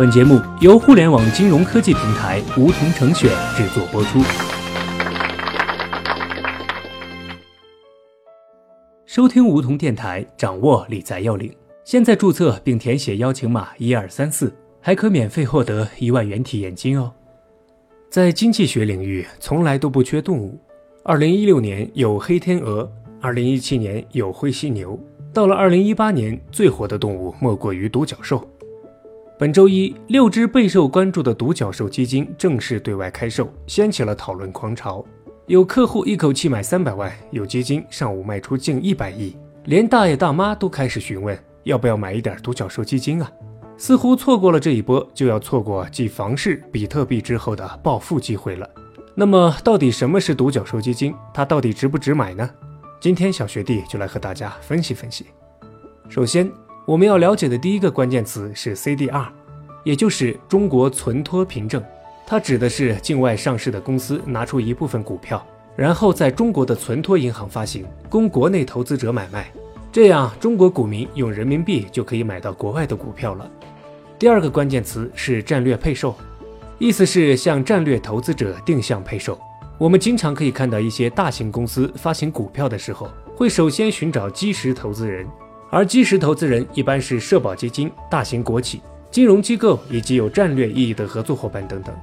本节目由互联网金融科技平台梧桐城选制作播出。收听梧桐电台，掌握理财要领。现在注册并填写邀请码一二三四，还可免费获得一万元体验金哦。在经济学领域，从来都不缺动物。二零一六年有黑天鹅，二零一七年有灰犀牛，到了二零一八年，最火的动物莫过于独角兽。本周一，六只备受关注的独角兽基金正式对外开售，掀起了讨论狂潮。有客户一口气买三百万，有基金上午卖出近一百亿，连大爷大妈都开始询问要不要买一点独角兽基金啊！似乎错过了这一波，就要错过继房市、比特币之后的暴富机会了。那么，到底什么是独角兽基金？它到底值不值买呢？今天小学弟就来和大家分析分析。首先，我们要了解的第一个关键词是 CDR，也就是中国存托凭证。它指的是境外上市的公司拿出一部分股票，然后在中国的存托银行发行，供国内投资者买卖。这样，中国股民用人民币就可以买到国外的股票了。第二个关键词是战略配售，意思是向战略投资者定向配售。我们经常可以看到一些大型公司发行股票的时候，会首先寻找基石投资人。而基石投资人一般是社保基金、大型国企、金融机构以及有战略意义的合作伙伴等等。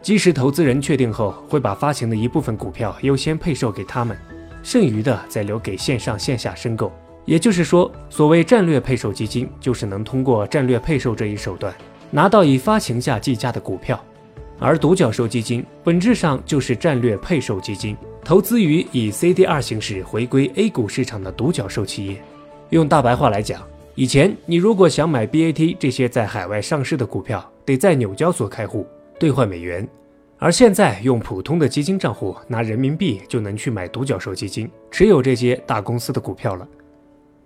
基石投资人确定后，会把发行的一部分股票优先配售给他们，剩余的再留给线上线下申购。也就是说，所谓战略配售基金，就是能通过战略配售这一手段，拿到以发行价计价的股票。而独角兽基金本质上就是战略配售基金，投资于以 CDR 形式回归 A 股市场的独角兽企业。用大白话来讲，以前你如果想买 BAT 这些在海外上市的股票，得在纽交所开户兑换美元，而现在用普通的基金账户拿人民币就能去买独角兽基金，持有这些大公司的股票了。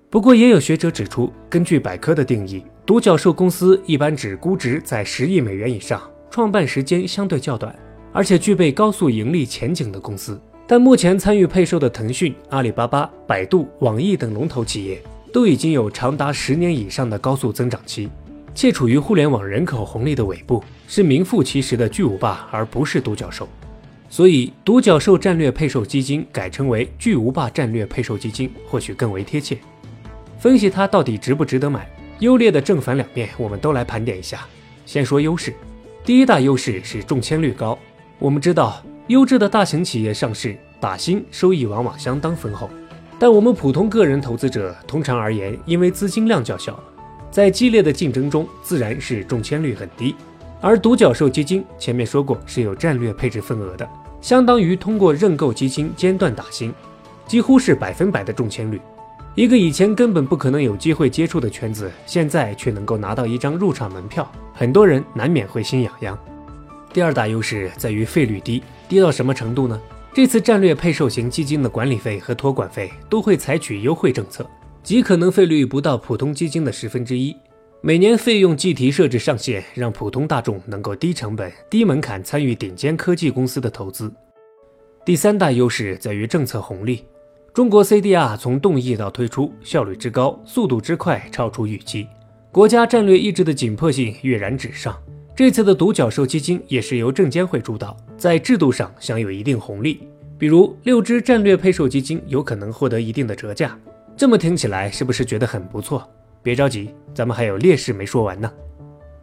不过也有学者指出，根据百科的定义，独角兽公司一般指估值在十亿美元以上，创办时间相对较短，而且具备高速盈利前景的公司。但目前参与配售的腾讯、阿里巴巴、百度、网易等龙头企业。都已经有长达十年以上的高速增长期，且处于互联网人口红利的尾部，是名副其实的巨无霸，而不是独角兽。所以，独角兽战略配售基金改称为巨无霸战略配售基金，或许更为贴切。分析它到底值不值得买，优劣的正反两面，我们都来盘点一下。先说优势，第一大优势是中签率高。我们知道，优质的大型企业上市打新收益往往相当丰厚。但我们普通个人投资者，通常而言，因为资金量较小，在激烈的竞争中，自然是中签率很低。而独角兽基金前面说过是有战略配置份额的，相当于通过认购基金间断打新，几乎是百分百的中签率。一个以前根本不可能有机会接触的圈子，现在却能够拿到一张入场门票，很多人难免会心痒痒。第二大优势在于费率低，低到什么程度呢？这次战略配售型基金的管理费和托管费都会采取优惠政策，极可能费率不到普通基金的十分之一。每年费用计提设置上限，让普通大众能够低成本、低门槛参与顶尖科技公司的投资。第三大优势在于政策红利。中国 CDR 从动议到推出，效率之高、速度之快超出预期，国家战略意志的紧迫性跃然纸上。这次的独角兽基金也是由证监会主导，在制度上享有一定红利，比如六只战略配售基金有可能获得一定的折价。这么听起来是不是觉得很不错？别着急，咱们还有劣势没说完呢。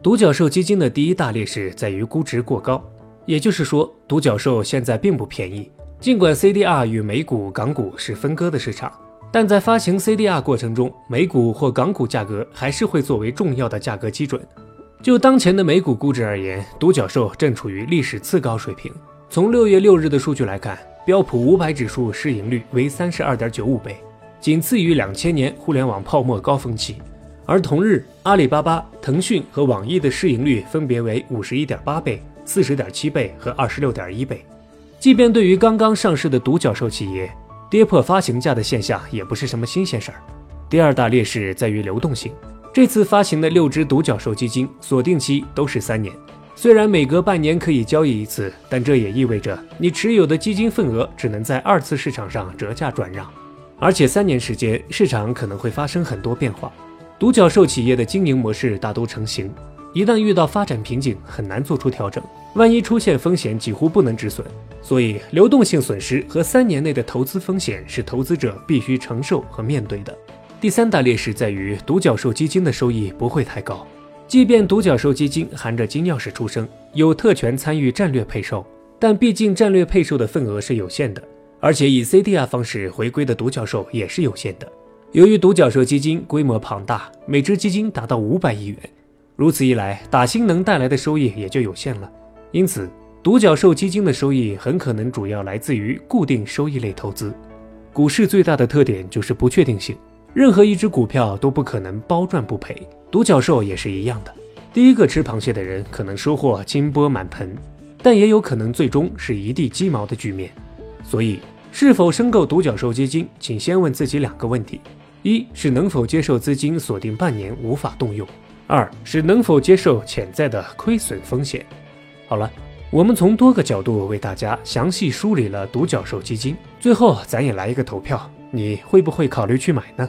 独角兽基金的第一大劣势在于估值过高，也就是说，独角兽现在并不便宜。尽管 CDR 与美股、港股是分割的市场，但在发行 CDR 过程中，美股或港股价格还是会作为重要的价格基准。就当前的美股估值而言，独角兽正处于历史次高水平。从六月六日的数据来看，标普五百指数市盈率为三十二点九五倍，仅次于两千年互联网泡沫高峰期。而同日，阿里巴巴、腾讯和网易的市盈率分别为五十一点八倍、四十点七倍和二十六点一倍。即便对于刚刚上市的独角兽企业，跌破发行价的现象也不是什么新鲜事儿。第二大劣势在于流动性。这次发行的六只独角兽基金锁定期都是三年，虽然每隔半年可以交易一次，但这也意味着你持有的基金份额只能在二次市场上折价转让，而且三年时间市场可能会发生很多变化。独角兽企业的经营模式大都成型，一旦遇到发展瓶颈，很难做出调整，万一出现风险，几乎不能止损。所以，流动性损失和三年内的投资风险是投资者必须承受和面对的。第三大劣势在于，独角兽基金的收益不会太高。即便独角兽基金含着金钥匙出生，有特权参与战略配售，但毕竟战略配售的份额是有限的，而且以 CDR 方式回归的独角兽也是有限的。由于独角兽基金规模庞大，每只基金达到五百亿元，如此一来，打新能带来的收益也就有限了。因此，独角兽基金的收益很可能主要来自于固定收益类投资。股市最大的特点就是不确定性，任何一只股票都不可能包赚不赔，独角兽也是一样的。第一个吃螃蟹的人可能收获金钵满盆，但也有可能最终是一地鸡毛的局面。所以，是否申购独角兽基金，请先问自己两个问题：一是能否接受资金锁定半年无法动用；二是能否接受潜在的亏损风险。好了。我们从多个角度为大家详细梳理了独角兽基金，最后咱也来一个投票，你会不会考虑去买呢？